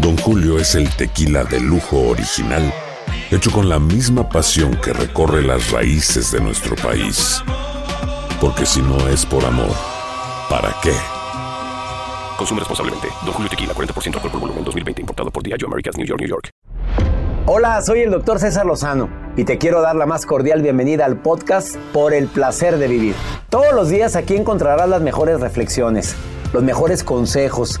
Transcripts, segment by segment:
Don Julio es el tequila de lujo original, hecho con la misma pasión que recorre las raíces de nuestro país. Porque si no es por amor, ¿para qué? Consume responsablemente. Don Julio Tequila, 40% alcohol por volumen, 2020. Importado por Diageo Americas, New York, New York. Hola, soy el doctor César Lozano y te quiero dar la más cordial bienvenida al podcast Por el placer de vivir. Todos los días aquí encontrarás las mejores reflexiones, los mejores consejos,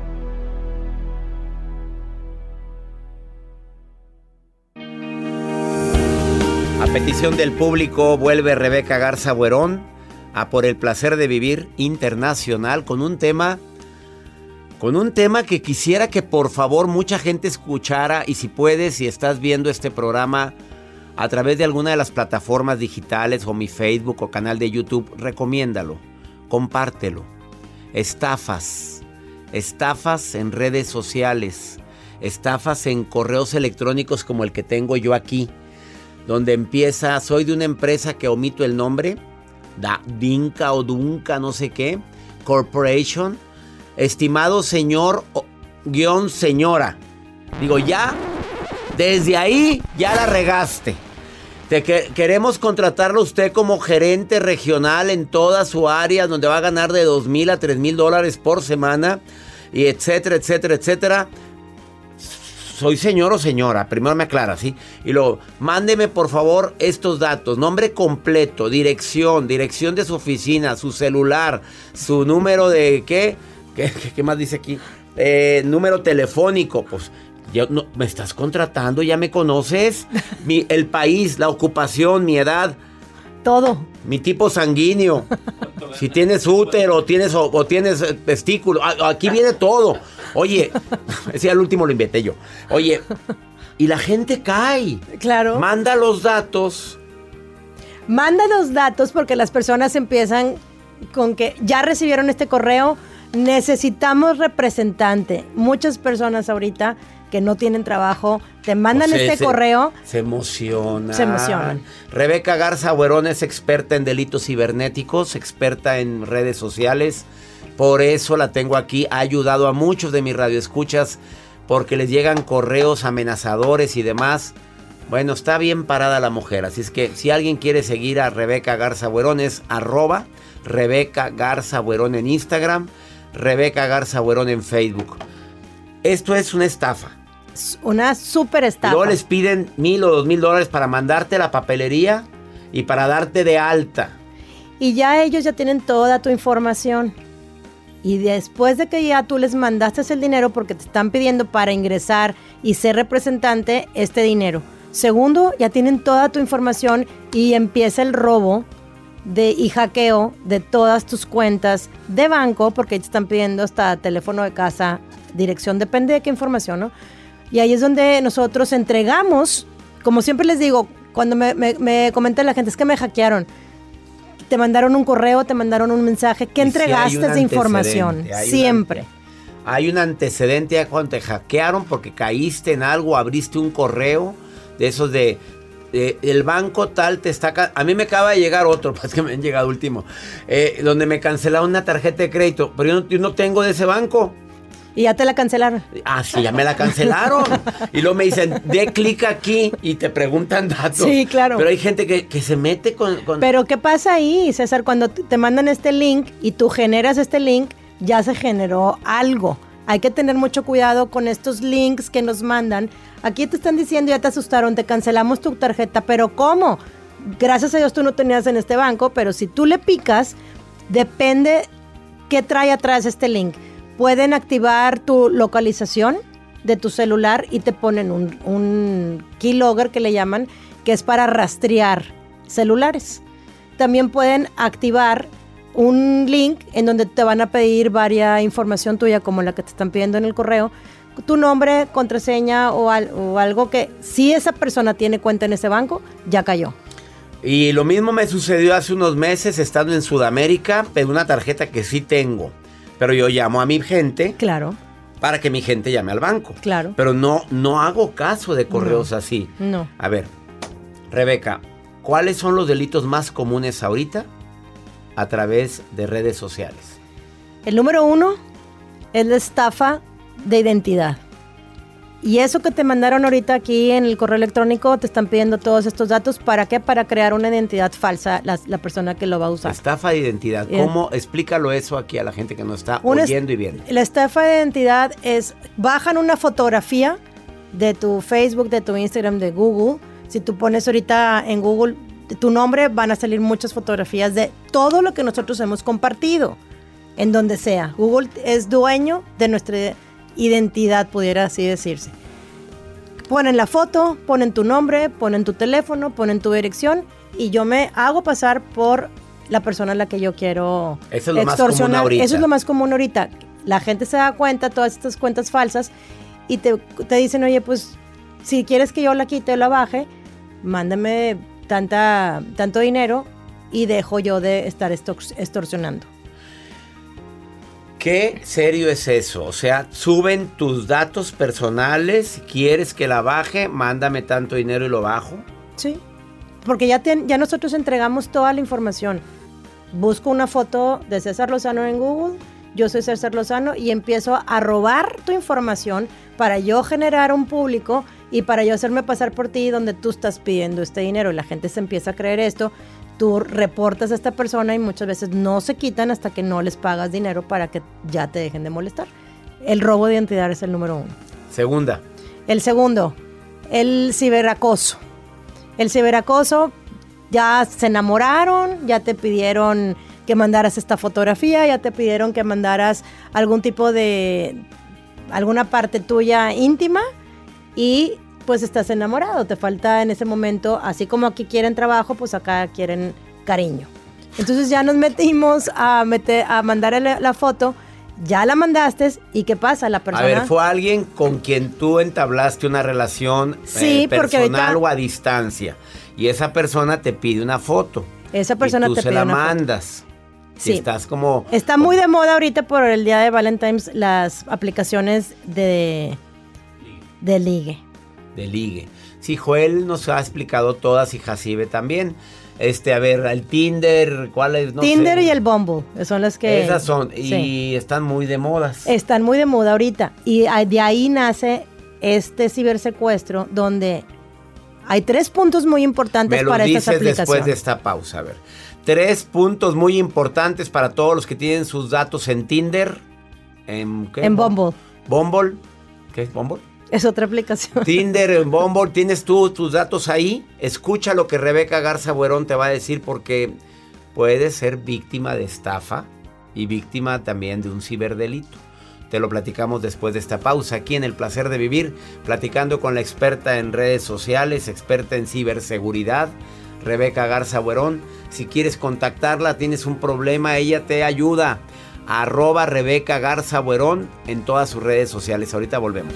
Petición del público vuelve Rebeca Garza Buerón a Por el placer de vivir internacional con un tema con un tema que quisiera que por favor mucha gente escuchara y si puedes, si estás viendo este programa a través de alguna de las plataformas digitales o mi Facebook o canal de YouTube, recomiéndalo, compártelo. Estafas, estafas en redes sociales, estafas en correos electrónicos como el que tengo yo aquí, donde empieza, soy de una empresa que omito el nombre, da, Dinka o Dunca, no sé qué, Corporation, estimado señor o guion señora. Digo, ya, desde ahí ya la regaste. Te que- queremos contratarlo usted como gerente regional en toda su área, donde va a ganar de 2 mil a 3 mil dólares por semana, y etcétera, etcétera, etcétera. Soy señor o señora, primero me aclara, ¿sí? Y luego, mándeme por favor estos datos, nombre completo, dirección, dirección de su oficina, su celular, su número de, ¿qué? ¿Qué, qué- más dice aquí? Eh, número telefónico, pues, yo, no, ¿me estás contratando? ¿Ya me conoces? Mi, el país, la ocupación, mi edad, Todo. mi tipo sanguíneo. Si tienes útero tienes, o, o tienes eh, testículo. Ah, Aquí viene todo. Oye, ese al último lo inventé yo. Oye, y la gente cae. Claro. Manda los datos. Manda los datos porque las personas empiezan con que ya recibieron este correo, necesitamos representante. Muchas personas ahorita que no tienen trabajo te mandan O sea, este se- correo. Se emocionan. Se emocionan. Rebeca Garza Buerón es experta en delitos cibernéticos, experta en redes sociales. Por eso la tengo aquí. Ha ayudado a muchos de mis radioescuchas porque les llegan correos amenazadores y demás. Bueno, está bien parada la mujer. Así es que si alguien quiere seguir a Rebeca Garza Buerón es arroba Rebeca Garza Buerón en Instagram, Rebeca Garza Buerón en Facebook. Esto es una estafa. Es Una super estafa. luego les piden mil o dos mil dólares para mandarte la papelería y para darte de alta. Y ya ellos ya tienen toda tu información. Y después de que ya tú les mandaste el dinero porque te están pidiendo para ingresar y ser representante este dinero. Segundo, ya tienen toda tu información y empieza el robo de, y hackeo de todas tus cuentas de banco porque te están pidiendo hasta teléfono de casa, dirección, depende de qué información, ¿no? Y ahí es donde nosotros entregamos, como siempre les digo, cuando me, me, me comenta la gente, es que me hackearon te mandaron un correo, te mandaron un mensaje, ¿qué Y entregaste esa información? hay Siempre. Hay un antecedente ya cuando te hackearon porque caíste en algo, abriste un correo de esos de el banco tal te está... A mí me acaba de llegar otro, pues que me han llegado último, eh, donde me cancelaron una tarjeta de crédito, pero yo no, yo no tengo de ese banco. Y ya te la cancelaron. Ah, sí, ya me la cancelaron. y luego me dicen, de clic aquí y te preguntan datos. Sí, claro. Pero hay gente que, que se mete con... con- Pero ¿qué pasa ahí, César? Cuando te mandan este link y tú generas este link, ya se generó algo. Hay que tener mucho cuidado con estos links que nos mandan. Aquí te están diciendo, ya te asustaron, te cancelamos tu tarjeta, pero ¿cómo? Gracias a Dios tú no tenías en este banco, pero si tú le picas, depende qué trae atrás este link. Pueden activar tu localización de tu celular y te ponen un, un keylogger que le llaman, que es para rastrear celulares. También pueden activar un link en donde te van a pedir varia información tuya, como la que te están pidiendo en el correo, tu nombre, contraseña o, o algo que si esa persona tiene cuenta en ese banco, ya cayó. Y lo mismo me sucedió hace unos meses estando en Sudamérica, pero una tarjeta que sí tengo. Pero yo llamo a mi gente Claro, para que mi gente llame al banco. claro. Pero no, no hago caso de correos así. No. A ver, Rebeca, ¿cuáles son los delitos más comunes ahorita a través de redes sociales? El número uno es la estafa de identidad. Y eso que te mandaron ahorita aquí en el correo electrónico, te están pidiendo todos estos datos. ¿Para qué? Para crear una identidad falsa la, la persona que lo va a usar. Estafa de identidad. Bien. ¿Cómo? Explícalo eso aquí a la gente que nos está Una oyendo y viendo. La estafa de identidad es, bajan una fotografía de tu Facebook, de tu Instagram, de Google. Si tú pones ahorita en Google tu nombre, van a salir muchas fotografías de todo lo que nosotros hemos compartido, en donde sea. Google es dueño de nuestra identidad, pudiera así decirse. Ponen la foto, ponen tu nombre, ponen tu teléfono, ponen tu dirección y yo me hago pasar por la persona a la que yo quiero Eso es lo más común extorsionar. ahorita. Eso es lo más común ahorita. La gente se da cuenta todas estas cuentas falsas y te, te dicen, oye, pues si quieres que yo la quite o la baje, mándame tanta, tanto dinero y dejo yo de estar extor- extorsionando. ¿Qué serio es eso? O sea, suben tus datos personales, si quieres que la baje, mándame tanto dinero y lo bajo. Sí. Porque ya, ya nosotros entregamos toda la información. Busco una foto de César Lozano en Google, yo soy César Lozano y empiezo a robar tu información para yo generar un público y para yo hacerme pasar por ti donde tú estás pidiendo este dinero. Y la gente se empieza a creer esto. Tú reportas a esta persona y muchas veces no se quitan hasta que no les pagas dinero para que ya te dejen de molestar. El robo de identidad es el número uno. Segunda, El segundo, el ciberacoso. El ciberacoso, ya se enamoraron, ya te pidieron que mandaras esta fotografía, ya te pidieron que mandaras algún tipo de, alguna parte tuya íntima y pues estás enamorado, te falta en ese momento, así como aquí quieren trabajo, pues acá quieren cariño. Entonces ya nos metimos a, meter, a mandar la, foto, ya la mandaste y ¿qué pasa? La persona... a ver, fue alguien con quien tú entablaste una relación Sí, eh, porque personal ahorita- o a distancia y esa persona te pide una foto. Esa persona y tú te se pide la una foto. mandas. Sí. Y estás como Está muy de moda ahorita por el día de Valentine's las aplicaciones de, de ligue. De ligue. Sí, Joel nos ha explicado todas y Jacibe también. Este, a ver, el Tinder, ¿cuál es? No Tinder sé. y el Bumble son las que... Esas son, y sí, están muy de modas. están muy de moda ahorita. Y de ahí nace este cibersecuestro donde hay tres puntos muy importantes Me lo para estas dices después aplicaciones. de esta pausa. A ver, tres puntos muy importantes para todos los que tienen sus datos en Tinder. ¿En, qué? En Bumble. Bumble. ¿Qué es Bumble? Es otra aplicación. Tinder, Bumble, tienes tú tus datos ahí. Escucha lo que Rebeca Garza Buerón te va a decir porque puedes ser víctima de estafa y víctima también de un ciberdelito. Te lo platicamos después de esta pausa aquí en El Placer de Vivir, platicando con la experta en redes sociales, experta en ciberseguridad, Rebeca Garza Buerón. Si quieres contactarla, tienes un problema, ella te ayuda. Arroba Rebeca Garza Buerón en todas sus redes sociales. Ahorita volvemos.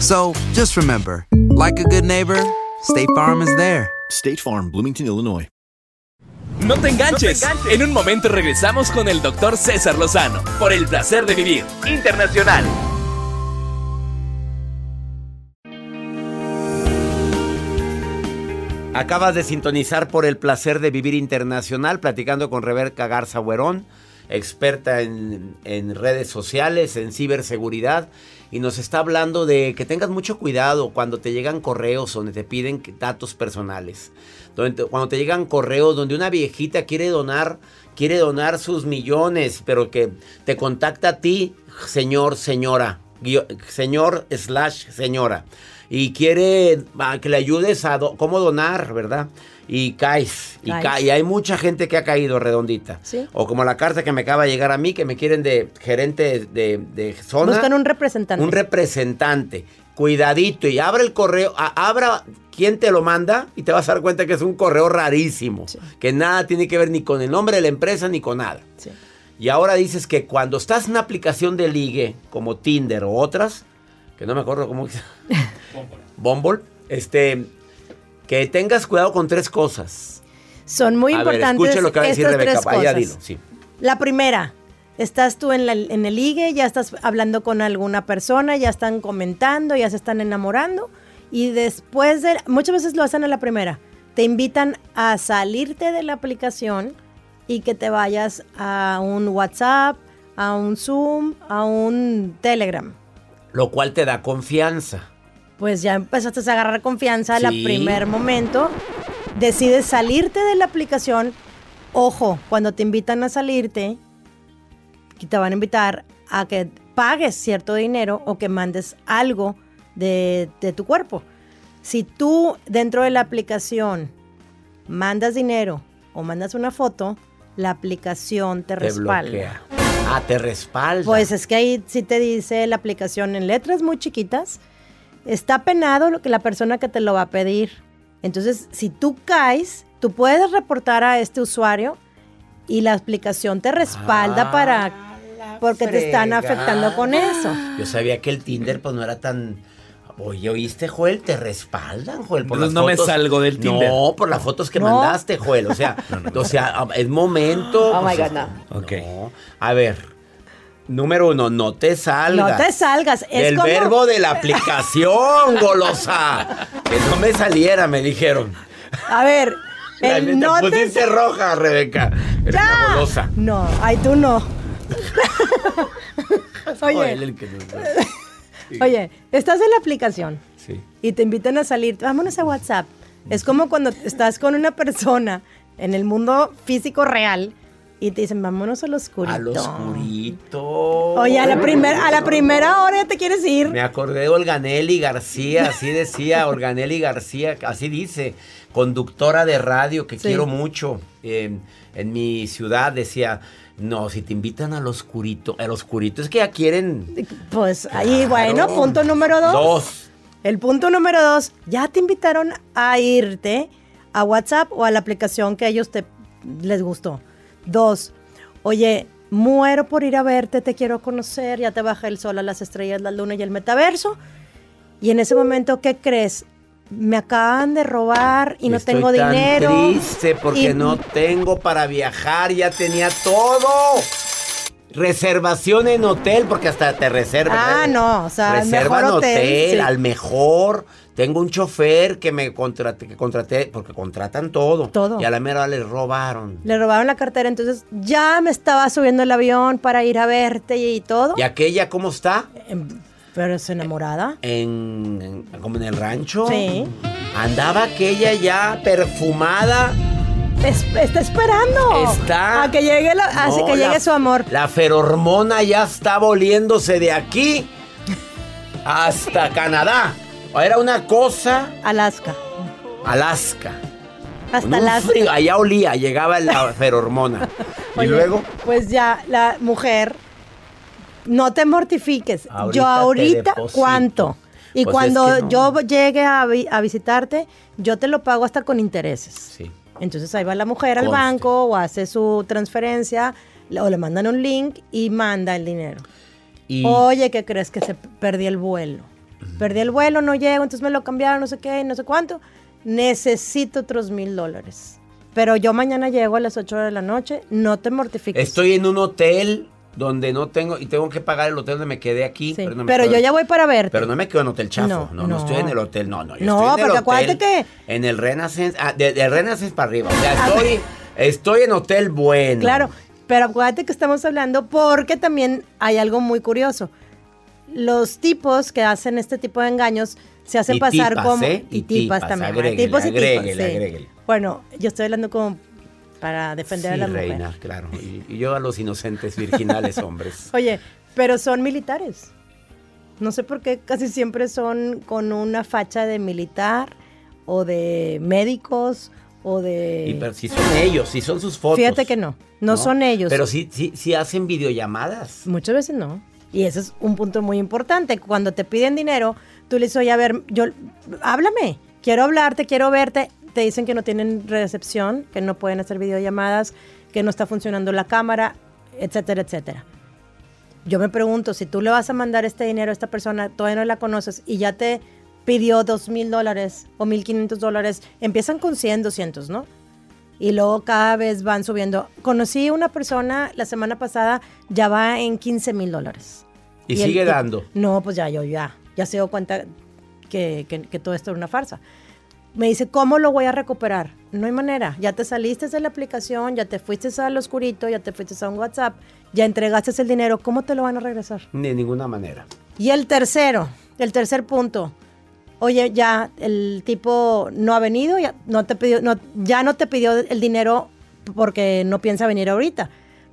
So just remember, like a good neighbor, State Farm is there. State Farm, Bloomington, Illinois. No te enganches. En un momento regresamos con el doctor César Lozano por el placer de vivir internacional. Acabas de sintonizar por el placer de vivir internacional, platicando con Rebeca Garza Huerón, experta en, en redes sociales, en ciberseguridad, y nos está hablando de que tengas mucho cuidado cuando te llegan correos donde te piden datos personales. Cuando te llegan correos donde una viejita quiere donar, quiere donar sus millones, pero que te contacta a ti, señor, señora, señor slash señora, y quiere ah, que le ayudes a cómo donar, ¿verdad? Y caes, y, ca- y hay mucha gente que ha caído redondita. Sí. O como la carta que me acaba de llegar a mí, que me quieren de gerente de, de zona. Buscan un representante. Un representante. Cuidadito y abre el correo, a- abra quién te lo manda y te vas a dar cuenta que es un correo rarísimo, que nada tiene que ver ni con el nombre de la empresa ni con nada. Sí. Y ahora dices que cuando estás en una aplicación de ligue como Tinder o otras, que no me acuerdo cómo se Bumble, este que tengas cuidado con tres cosas. Son muy a ver, importantes escuche lo que va a decir Rebeca, vaya, dilo, sí. La primera, estás tú en, la- en el ligue, ya estás hablando con alguna persona, ya están comentando, ya se están enamorando y después de, muchas veces lo hacen a la primera, te invitan a salirte de la aplicación y que te vayas a un WhatsApp, a un Zoom, a un Telegram. Lo cual te da confianza. Pues ya empezaste a agarrar confianza al Sí. primer momento. Decides salirte de la aplicación. Ojo, cuando te invitan a salirte, que te van a invitar a que pagues cierto dinero o que mandes algo de, de tu cuerpo. Si tú dentro de la aplicación mandas dinero o mandas una foto, la aplicación te, Te respalda. bloquea. Ah, te respalda. Pues es que ahí sí te dice la aplicación en letras muy chiquitas. Está penado lo que la persona que te lo va a pedir. Entonces, si tú caes, tú puedes reportar a este usuario y la aplicación te respalda Ah, para porque te están afectando con eso. Yo sabía que el Tinder pues no era tan... Oye, ¿oíste, Joel? Te respaldan, Joel, por Entonces las no me fotos. salgo del Tinder. No, por las fotos que No. mandaste, Joel. O sea, o sea, es momento. Oh, my pues, God, no. Ok. no. A ver, número uno, no te salgas. No te salgas. Es como- verbo de la aplicación, golosa. Que no me saliera, me dijeron. A ver, el no te pusiste roja, Rebeca. Eres ¡Ya! una golosa. No, ay, tú no. Oye, el oye, estás en la aplicación. Sí. y te invitan a salir, vámonos a WhatsApp. Es como cuando estás con una persona en el mundo físico real y te dicen, vámonos al oscurito. Al oscurito. Oye, a la, primer, a la primera hora ya te quieres ir. Me acordé de Olganelli García, así decía Olganelli García, así dice, conductora de radio que Sí. quiero mucho. eh, en mi ciudad decía, no, si te invitan al oscurito, el oscurito es que ya quieren Pues ahí, Claro. bueno, punto número dos. dos. El punto número dos, ya te invitaron a irte a WhatsApp o a la aplicación que a ellos te, les gustó. Dos, oye, muero por ir a verte, te quiero conocer, ya te baja el sol a las estrellas, la luna y el metaverso. Y en ese momento, ¿qué crees? Me acaban de robar y no Estoy tengo tan dinero. triste porque Y- no tengo para viajar, ya tenía todo. Reservación en hotel, porque hasta te reservan. Ah, no, o sea, Reservan mejor hotel, hotel, sí. al mejor. Tengo un chofer que me contraté, que contraté, porque contratan todo. Todo. Y a la mera les robaron. Le robaron la cartera, entonces ya me estaba subiendo el avión para ir a verte y todo. ¿Y aquella cómo está? Em, Pero es enamorada. En, en- como en el rancho. Sí. Andaba aquella ya perfumada. Es- está esperando. Está. A que llegue, la, así que la- llegue su amor. La ferormona ya está volviéndose de aquí hasta Canadá. Era una cosa. Alaska. Alaska. Hasta Alaska. frío, Allá olía, llegaba la ferormona. y Oye, luego. Pues ya, la mujer, no te mortifiques. Ahorita yo ahorita. ¿cuánto? Y Pues cuando es que no. yo llegue a, vi- a visitarte, yo te lo pago hasta con intereses. Sí. Entonces ahí va la mujer al banco o hace su transferencia o le mandan un link y manda el dinero. Y Oye, ¿qué crees que se p- perdí el vuelo? Perdí el vuelo, no llego, entonces me lo cambiaron, no sé qué, no sé cuánto. Necesito otros mil dólares. Pero yo mañana llego a las 8 de la noche, no te mortifiques. estoy en un hotel donde no tengo. Y tengo que pagar el hotel donde me quedé aquí. Sí, Pero, no me pero quedo- yo ya voy para verte. Pero no me quedo en hotel chafo. No, No, no, no. estoy en el hotel. No, no. Yo No, estoy en el porque acuérdate hotel, En el Renaissance. Ah, de, de Renaissance para arriba. O sea, Ah, estoy, estoy en hotel bueno. Claro, pero acuérdate que estamos hablando porque también hay algo muy curioso. Los tipos que hacen este tipo de engaños se hacen Y pasar tipas, como ¿eh? Y tipas, también. agréguele, tipos y agréguele, tipas, sí. agréguele. Bueno, yo estoy hablando como para defender a la mujer. reina, claro. Y, y yo a los inocentes virginales hombres. Oye, pero son militares. No sé por qué casi siempre son con una facha de militar o de médicos o de... Y, pero si son ellos, si son sus fotos. Fíjate que no, no, son ellos. Pero sí, sí, sí hacen videollamadas. Muchas veces no. Y ese es un punto muy importante. Cuando te piden dinero, tú le dices, oye, a ver, yo, háblame, quiero hablarte, quiero verte. Te dicen que no tienen recepción, que no pueden hacer videollamadas, que no está funcionando la cámara, etcétera, etcétera. Yo me pregunto, si tú le vas a mandar este dinero a esta persona, todavía no la conoces y ya te pidió dos mil dólares o mil quinientos dólares, empiezan con 100, 200, ¿no? Y luego cada vez van subiendo. Conocí una persona la semana pasada, ya va en 15 mil dólares. Y, el sigue dando. No, pues ya, yo ya, ya se dio cuenta que, que- que todo esto era una farsa. Me dice, ¿cómo lo voy a recuperar? No hay manera. Ya te saliste de la aplicación, ya te fuiste al oscurito, ya te fuiste a un WhatsApp, ya entregaste el dinero. ¿Cómo te lo van a regresar? De ninguna manera. Y el tercero, el tercer punto. Oye, ya el tipo no ha venido, ya no te pidió, no, ya no te pidió el dinero porque no piensa venir ahorita.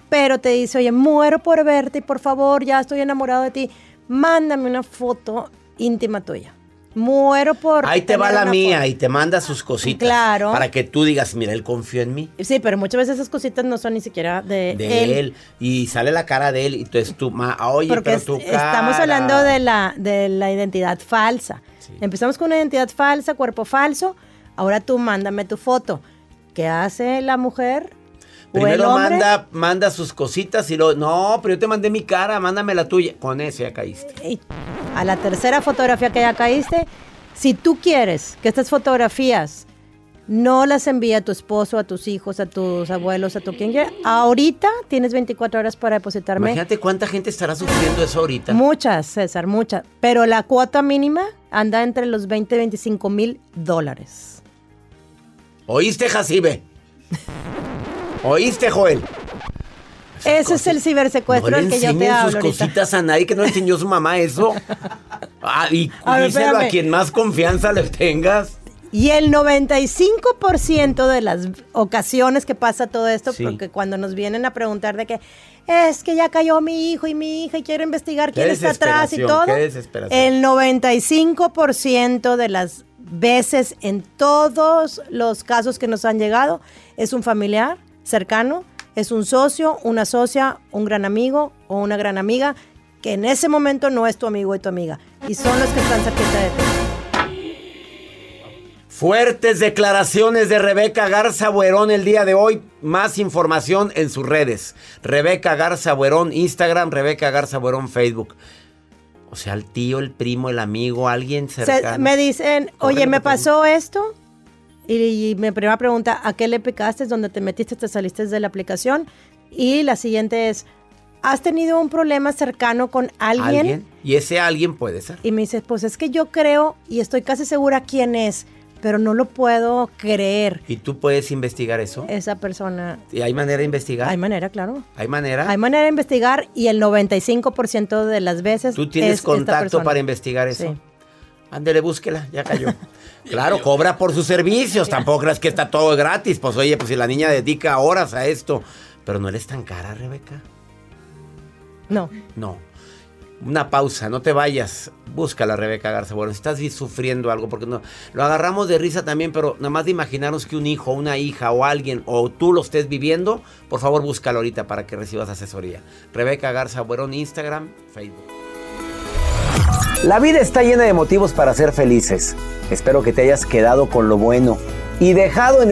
Pero te dice, oye, muero por verte y por favor, ya estoy enamorado de ti. Mándame una foto íntima tuya. Muero por. Ahí te va la mía foto". y te manda sus cositas. Claro. Para que tú digas, mira, él confió en mí. Sí, pero muchas veces esas cositas no son ni siquiera de, De él. él. Y sale la cara de él. Y entonces tú, ma, oye, Porque pero es- tu estamos hablando de la, de la identidad falsa. Empezamos con una identidad falsa, cuerpo falso. Ahora tú mándame tu foto. ¿Qué hace la mujer? Primero manda, manda sus cositas y luego, no, pero yo te mandé mi cara, mándame la tuya. Con eso ya caíste. Y a la tercera fotografía que ya caíste, si tú quieres que estas fotografías no las envíe a tu esposo, a tus hijos, a tus abuelos, a tu quien quiera, ahorita tienes 24 horas para depositarme. Imagínate cuánta gente estará sufriendo eso ahorita. Muchas, César, muchas. Pero la cuota mínima anda entre los 20 y 25 mil dólares. ¿Oíste, Jacibe? ¿Oíste, Joel? Ese es el cibersecuestro no del que yo te hablo sus ahorita. cositas a nadie que no le enseñó su mamá eso. Ah, y A ver, a quien más confianza le tengas. Y el 95% de las ocasiones que pasa todo esto, Sí. porque cuando nos vienen a preguntar de que es que ya cayó mi hijo y mi hija y quiero investigar quién está atrás y todo, el 95% de las veces en todos los casos que nos han llegado es un familiar cercano, es un socio, una socia, un gran amigo o una gran amiga que en ese momento no es tu amigo y tu amiga y son los que están cerquita de ti. Fuertes declaraciones de Rebeca Garza Buerón el día de hoy. Más información en sus redes. Rebeca Garza Buerón, Instagram, Rebeca Garza Buerón, Facebook. O sea, el tío, el primo, el amigo, alguien Se- cercano. me dicen, oye, me pasó esto. Y, y mi primera pregunta, ¿a qué le picaste? ¿Dónde te metiste? ¿Te saliste de la aplicación? Y la siguiente es, ¿has tenido un problema cercano con alguien? ¿Alguien? Y ese alguien puede ser. Y me dice, pues es que yo creo y estoy casi segura quién es, pero no lo puedo creer. ¿Y tú puedes investigar eso? Esa persona. ¿Y hay manera de investigar? Hay manera, claro. ¿Hay manera? Hay manera de investigar y el 95% de las veces. ¿Tú tienes es contacto para investigar eso? Sí. Ándele, búsquela, ya cayó. Claro, cobra por sus servicios. Tampoco creas que está todo gratis. Pues oye, pues si la niña dedica horas a esto. Pero no eres tan cara, Rebeca. No. No. Una pausa, no te vayas. Búscala, Rebeca Garza. Bueno, si estás sufriendo algo, porque no. Lo agarramos de risa también, pero nada más de imaginarnos que un hijo, una hija o alguien, o tú lo estés viviendo, por favor búscalo ahorita para que recibas asesoría. Rebeca Garza Buerón, Instagram, Facebook. La vida está llena de motivos para ser felices. Espero que te hayas quedado con lo bueno y dejado en